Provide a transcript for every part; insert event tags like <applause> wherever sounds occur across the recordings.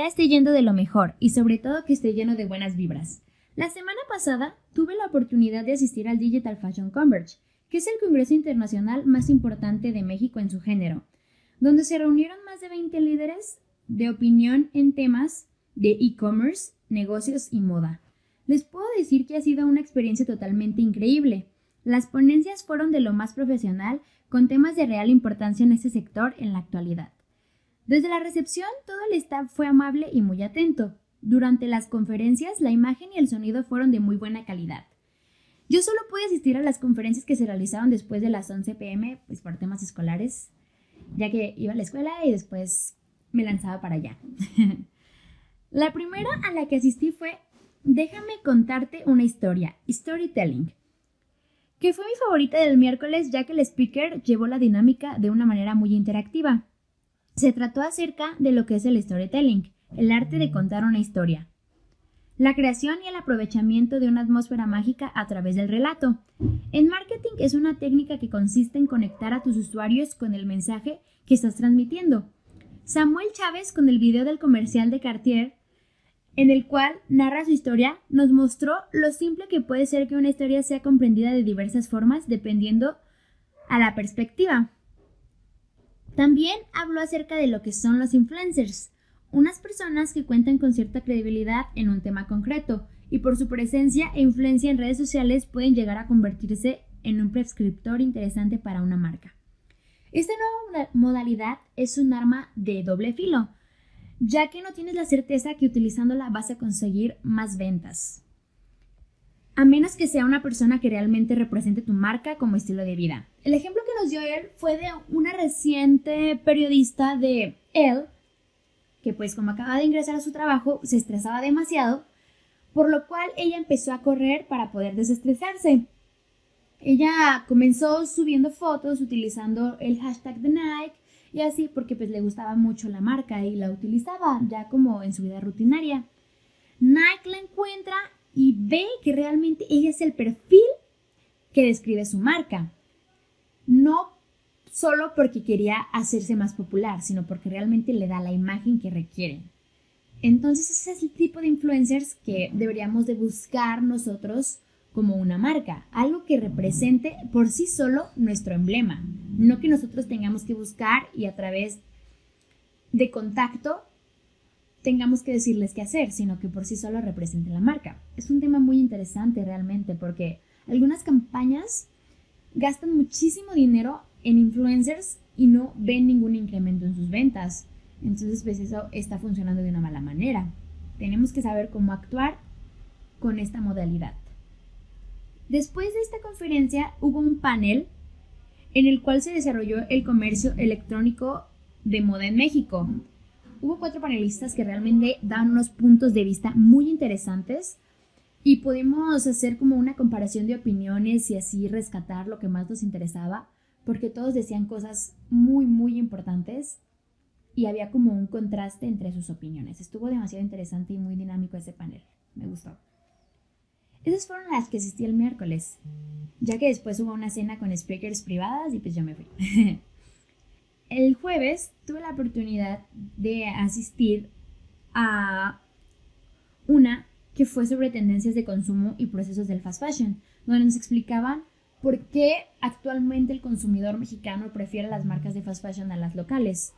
día esté yendo de lo mejor y sobre todo que esté lleno de buenas vibras. La semana pasada tuve la oportunidad de asistir al Digital Fashion Converge, que es el congreso internacional más importante de México en su género, donde se reunieron más de 20 líderes de opinión en temas de e-commerce, negocios y moda. Les puedo decir que ha sido una experiencia totalmente increíble. Las ponencias fueron de lo más profesional, con temas de real importancia en este sector en la actualidad. Desde la recepción, todo el staff fue amable y muy atento. Durante las conferencias, la imagen y el sonido fueron de muy buena calidad. Yo solo pude asistir a las conferencias que se realizaron después de las 11 pm, pues por temas escolares, ya que iba a la escuela y después me lanzaba para allá. <laughs> la primera a la que asistí fue Déjame contarte una historia, storytelling, que fue mi favorita del miércoles ya que el speaker llevó la dinámica de una manera muy interactiva. Se trató acerca de lo que es el storytelling, el arte de contar una historia. La creación y el aprovechamiento de una atmósfera mágica a través del relato. En marketing es una técnica que consiste en conectar a tus usuarios con el mensaje que estás transmitiendo. Samuel Chávez con el video del comercial de Cartier, en el cual narra su historia, nos mostró lo simple que puede ser que una historia sea comprendida de diversas formas dependiendo a la perspectiva. También habló acerca de lo que son los influencers, unas personas que cuentan con cierta credibilidad en un tema concreto y por su presencia e influencia en redes sociales pueden llegar a convertirse en un prescriptor interesante para una marca. Esta nueva modalidad es un arma de doble filo, ya que no tienes la certeza que utilizándola vas a conseguir más ventas a menos que sea una persona que realmente represente tu marca como estilo de vida. El ejemplo que nos dio él fue de una reciente periodista de él, que pues como acaba de ingresar a su trabajo, se estresaba demasiado, por lo cual ella empezó a correr para poder desestresarse. Ella comenzó subiendo fotos utilizando el hashtag de Nike y así porque pues le gustaba mucho la marca y la utilizaba ya como en su vida rutinaria. Nike la encuentra y ve que realmente ella es el perfil que describe su marca. No solo porque quería hacerse más popular, sino porque realmente le da la imagen que requiere. Entonces ese es el tipo de influencers que deberíamos de buscar nosotros como una marca, algo que represente por sí solo nuestro emblema, no que nosotros tengamos que buscar y a través de contacto tengamos que decirles qué hacer, sino que por sí solo represente la marca. Es un tema muy interesante realmente porque algunas campañas gastan muchísimo dinero en influencers y no ven ningún incremento en sus ventas. Entonces, pues eso está funcionando de una mala manera. Tenemos que saber cómo actuar con esta modalidad. Después de esta conferencia hubo un panel en el cual se desarrolló el comercio electrónico de moda en México hubo cuatro panelistas que realmente dan unos puntos de vista muy interesantes y pudimos hacer como una comparación de opiniones y así rescatar lo que más nos interesaba, porque todos decían cosas muy, muy importantes y había como un contraste entre sus opiniones. Estuvo demasiado interesante y muy dinámico ese panel. Me gustó. Esas fueron las que asistí el miércoles, ya que después hubo una cena con speakers privadas y pues yo me fui. <laughs> el jueves tuve la oportunidad de asistir a una que fue sobre tendencias de consumo y procesos del fast fashion, donde nos explicaban por qué actualmente el consumidor mexicano prefiere las marcas de fast fashion a las locales.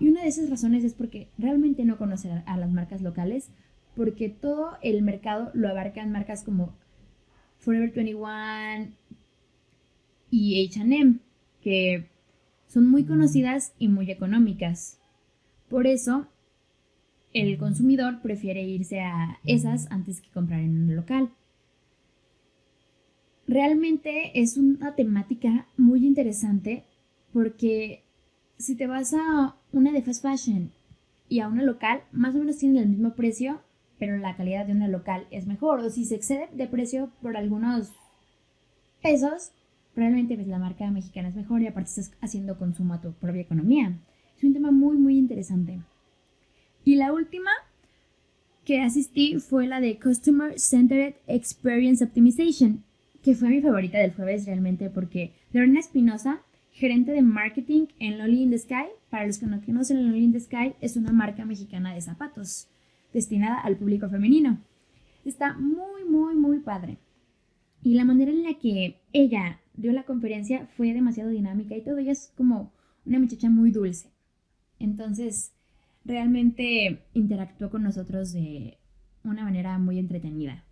Y una de esas razones es porque realmente no conoce a las marcas locales, porque todo el mercado lo abarcan marcas como Forever 21 y HM, que son muy conocidas y muy económicas. Por eso, el consumidor prefiere irse a esas antes que comprar en un local. Realmente es una temática muy interesante porque si te vas a una de fast fashion y a una local, más o menos tienen el mismo precio, pero la calidad de una local es mejor. O si se excede de precio por algunos pesos, probablemente pues, la marca mexicana es mejor y aparte estás haciendo consumo a tu propia economía. Es un tema muy, muy interesante. Y la última que asistí fue la de Customer Centered Experience Optimization, que fue mi favorita del jueves realmente porque Lorena Espinosa, gerente de marketing en Loli in the Sky. Para los que no conocen, Loli in the Sky es una marca mexicana de zapatos destinada al público femenino. Está muy, muy, muy padre. Y la manera en la que ella dio la conferencia fue demasiado dinámica y todo. Ella es como una muchacha muy dulce. Entonces, realmente interactuó con nosotros de una manera muy entretenida.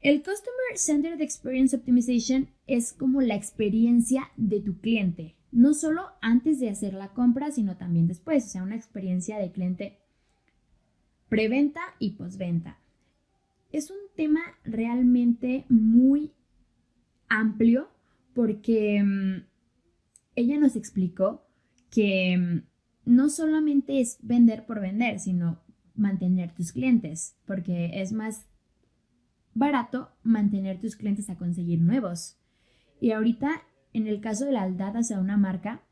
El Customer Centered Experience Optimization es como la experiencia de tu cliente, no solo antes de hacer la compra, sino también después, o sea, una experiencia de cliente preventa y postventa. Es un tema realmente muy amplio porque mm, ella nos explicó que mm, no solamente es vender por vender, sino mantener tus clientes, porque es más barato mantener tus clientes a conseguir nuevos. Y ahorita, en el caso de la aldad hacia una marca,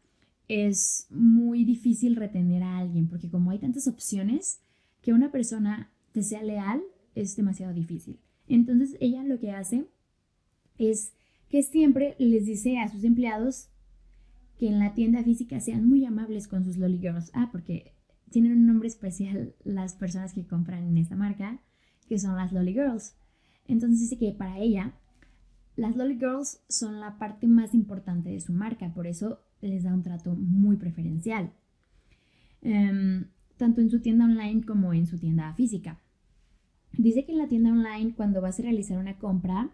es muy difícil retener a alguien, porque como hay tantas opciones, que una persona te sea leal es demasiado difícil. Entonces ella lo que hace es que siempre les dice a sus empleados que en la tienda física sean muy amables con sus Lolly Girls. Ah, porque tienen un nombre especial las personas que compran en esta marca, que son las Lolly Girls. Entonces dice que para ella, las Lolly Girls son la parte más importante de su marca, por eso les da un trato muy preferencial, em, tanto en su tienda online como en su tienda física. Dice que en la tienda online, cuando vas a realizar una compra,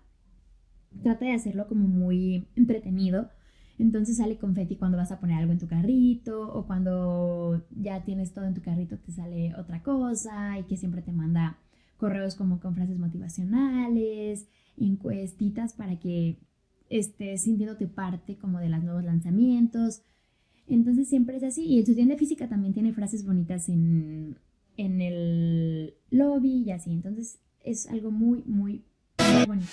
trata de hacerlo como muy entretenido. Entonces sale confeti cuando vas a poner algo en tu carrito o cuando ya tienes todo en tu carrito te sale otra cosa y que siempre te manda correos como con frases motivacionales, encuestitas para que estés sintiéndote parte como de los nuevos lanzamientos. Entonces siempre es así. Y en su tienda física también tiene frases bonitas en, en el lobby y así. Entonces es algo muy, muy, muy bonito.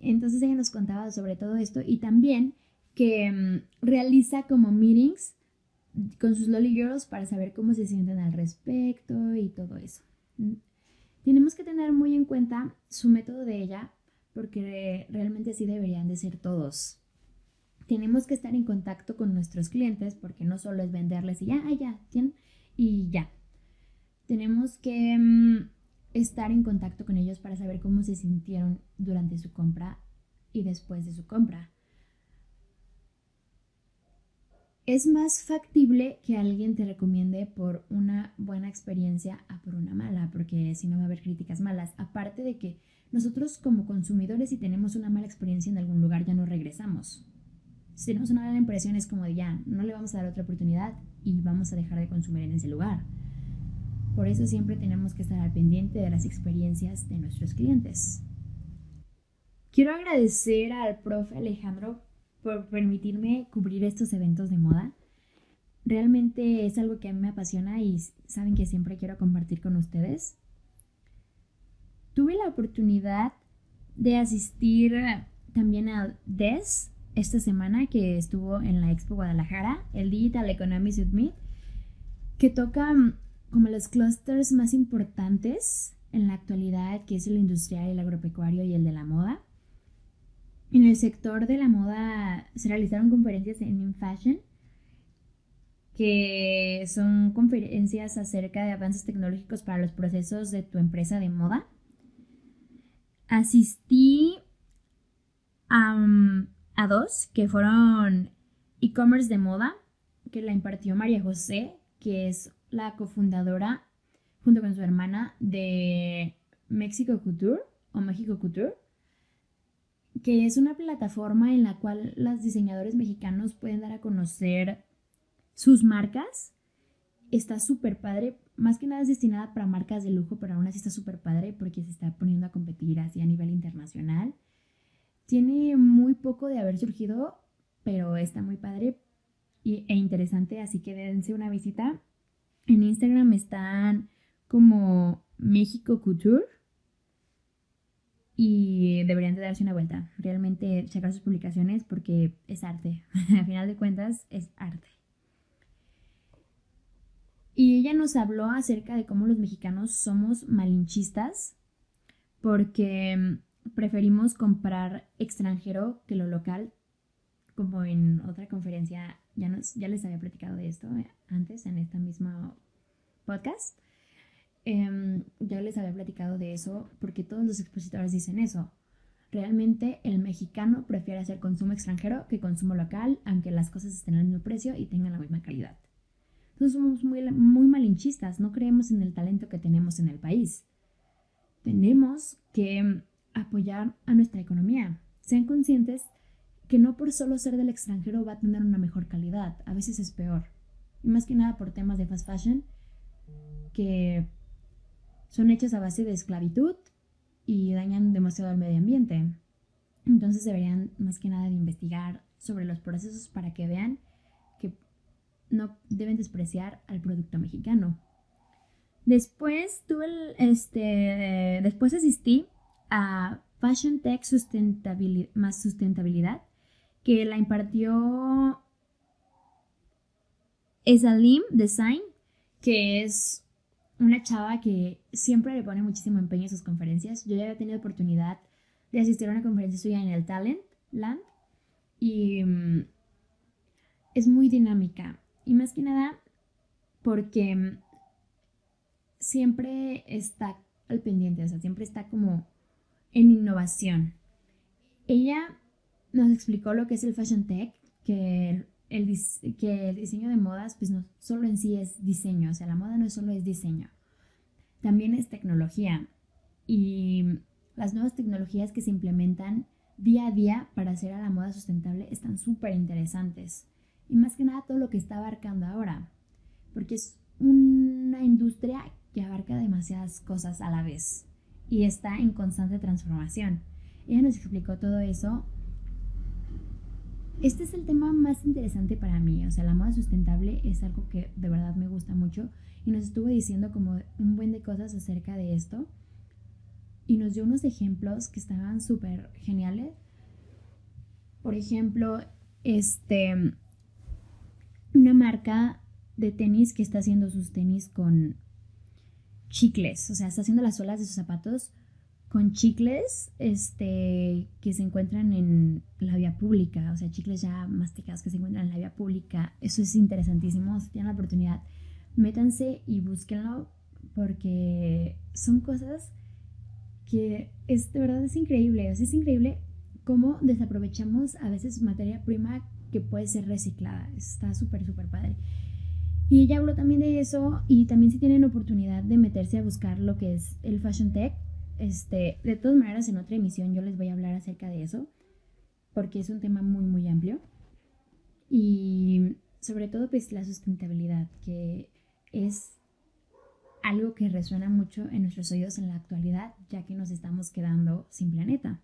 Entonces ella nos contaba sobre todo esto y también que mm, realiza como meetings con sus Lolly Girls para saber cómo se sienten al respecto y todo eso. Mm, tenemos que tener muy en cuenta su método de ella porque realmente así deberían de ser todos. Tenemos que estar en contacto con nuestros clientes porque no solo es venderles y ya, ya, y ya. Tenemos que mm, estar en contacto con ellos para saber cómo se sintieron durante su compra y después de su compra. Es más factible que alguien te recomiende por una buena experiencia a por una mala, porque si no va a haber críticas malas. Aparte de que nosotros como consumidores si tenemos una mala experiencia en algún lugar ya no regresamos. Si tenemos una mala impresión es como de ya, no le vamos a dar otra oportunidad y vamos a dejar de consumir en ese lugar. Por eso siempre tenemos que estar al pendiente de las experiencias de nuestros clientes. Quiero agradecer al profe Alejandro por permitirme cubrir estos eventos de moda. Realmente es algo que a mí me apasiona y saben que siempre quiero compartir con ustedes. Tuve la oportunidad de asistir también al DES esta semana que estuvo en la Expo Guadalajara, el Digital Economy Summit, que toca como los clústeres más importantes en la actualidad, que es el industrial, el agropecuario y el de la moda. En el sector de la moda se realizaron conferencias en InFashion, que son conferencias acerca de avances tecnológicos para los procesos de tu empresa de moda. Asistí a, a dos, que fueron e-commerce de moda, que la impartió María José, que es la cofundadora, junto con su hermana, de México Couture o México Couture, que es una plataforma en la cual los diseñadores mexicanos pueden dar a conocer sus marcas. Está súper padre, más que nada es destinada para marcas de lujo, pero aún así está súper padre porque se está poniendo a competir así a nivel internacional. Tiene muy poco de haber surgido, pero está muy padre e interesante, así que dense una visita. En Instagram están como México Couture y deberían de darse una vuelta. Realmente checar sus publicaciones porque es arte. <laughs> Al final de cuentas es arte. Y ella nos habló acerca de cómo los mexicanos somos malinchistas porque preferimos comprar extranjero que lo local. Como en otra conferencia, ya, nos, ya les había platicado de esto antes en esta misma podcast. Em, ya les había platicado de eso porque todos los expositores dicen eso. Realmente el mexicano prefiere hacer consumo extranjero que consumo local, aunque las cosas estén al mismo precio y tengan la misma calidad. Entonces somos muy, muy malinchistas, no creemos en el talento que tenemos en el país. Tenemos que apoyar a nuestra economía. Sean conscientes que no por solo ser del extranjero va a tener una mejor calidad, a veces es peor. Y más que nada por temas de fast fashion que son hechas a base de esclavitud y dañan demasiado al medio ambiente. Entonces deberían más que nada investigar sobre los procesos para que vean no deben despreciar al producto mexicano. Después tuve este, después asistí a Fashion Tech Sustentabilidad, más Sustentabilidad, que la impartió Esalim Design, que es una chava que siempre le pone muchísimo empeño en sus conferencias. Yo ya había tenido oportunidad de asistir a una conferencia suya en el Talent Land y mm, es muy dinámica. Y más que nada porque mm, siempre está al pendiente, o sea, siempre está como en innovación. Ella nos explicó lo que es el Fashion Tech, que el, que el diseño de modas, pues no solo en sí es diseño, o sea, la moda no solo es diseño, también es tecnología. Y las nuevas tecnologías que se implementan día a día para hacer a la moda sustentable están súper interesantes. Y más que nada todo lo que está abarcando ahora, porque es una industria que abarca demasiadas cosas a la vez y está en constante transformación. Ella nos explicó todo eso este es el tema más interesante para mí, o sea, la moda sustentable es algo que de verdad me gusta mucho y nos estuvo diciendo como un buen de cosas acerca de esto y nos dio unos ejemplos que estaban súper geniales. Por ejemplo, este, una marca de tenis que está haciendo sus tenis con chicles, o sea, está haciendo las suelas de sus zapatos con chicles este, que se encuentran en la vía pública, o sea, chicles ya masticados que se encuentran en la vía pública. Eso es interesantísimo. Si tienen la oportunidad, métanse y búsquenlo porque son cosas que es de verdad es increíble. Es increíble cómo desaprovechamos a veces materia prima que puede ser reciclada. Está súper, súper padre. Y ella habló también de eso y también si tienen oportunidad de meterse a buscar lo que es el Fashion Tech, este, de todas maneras, en otra emisión yo les voy a hablar acerca de eso, porque es un tema muy, muy amplio. Y sobre todo, pues la sustentabilidad, que es algo que resuena mucho en nuestros oídos en la actualidad, ya que nos estamos quedando sin planeta.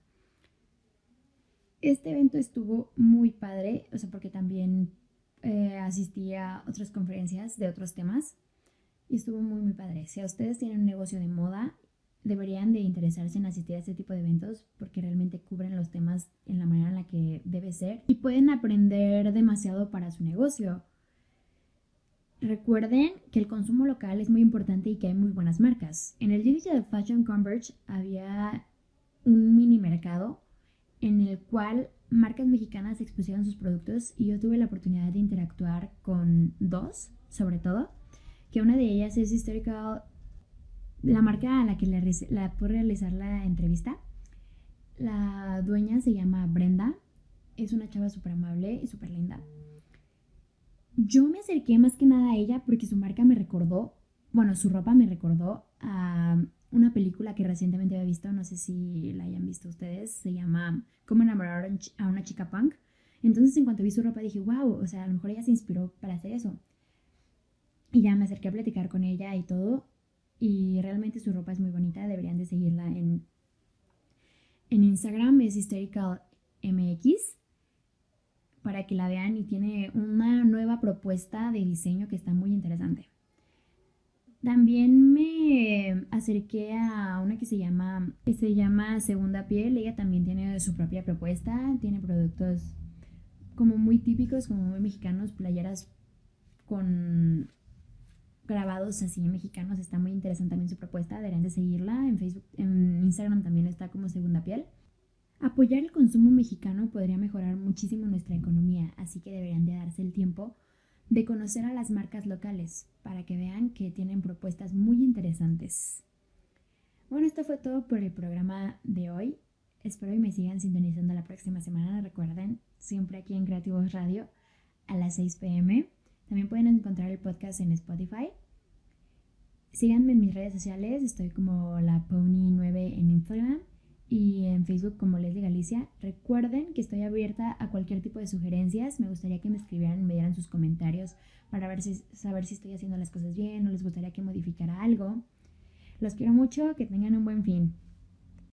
Este evento estuvo muy padre, o sea, porque también eh, asistí a otras conferencias de otros temas y estuvo muy, muy padre. Si a ustedes tienen un negocio de moda deberían de interesarse en asistir a este tipo de eventos porque realmente cubren los temas en la manera en la que debe ser y pueden aprender demasiado para su negocio. Recuerden que el consumo local es muy importante y que hay muy buenas marcas. En el Digital Fashion Converge había un mini mercado en el cual marcas mexicanas expusieron sus productos y yo tuve la oportunidad de interactuar con dos, sobre todo, que una de ellas es Historical la marca a la que le, la pude realizar la entrevista, la dueña se llama Brenda, es una chava súper amable y súper linda. Yo me acerqué más que nada a ella porque su marca me recordó, bueno, su ropa me recordó a una película que recientemente había visto, no sé si la hayan visto ustedes, se llama Cómo enamorar a una chica punk. Entonces en cuanto vi su ropa dije, wow, o sea, a lo mejor ella se inspiró para hacer eso. Y ya me acerqué a platicar con ella y todo y realmente su ropa es muy bonita, deberían de seguirla en, en Instagram, es Hysterical MX, para que la vean y tiene una nueva propuesta de diseño que está muy interesante. También me acerqué a una que se llama, que se llama Segunda Piel. Ella también tiene su propia propuesta, tiene productos como muy típicos, como muy mexicanos, playeras con grabados así mexicanos. Está muy interesante también su propuesta. Deberían de seguirla. En Facebook, en Instagram también está como Segunda Piel. Apoyar el consumo mexicano podría mejorar muchísimo nuestra economía, así que deberían de darse el tiempo de conocer a las marcas locales para que vean que tienen propuestas muy interesantes. Bueno, esto fue todo por el programa de hoy. Espero y me sigan sintonizando la próxima semana. Recuerden, siempre aquí en Creativos Radio a las 6 pm. También pueden encontrar el podcast en Spotify. Síganme en mis redes sociales. Estoy como la Pony9 en Instagram y en Facebook como Leslie Galicia. Recuerden que estoy abierta a cualquier tipo de sugerencias. Me gustaría que me escribieran, me dieran sus comentarios para ver si, saber si estoy haciendo las cosas bien o les gustaría que modificara algo. Los quiero mucho, que tengan un buen fin.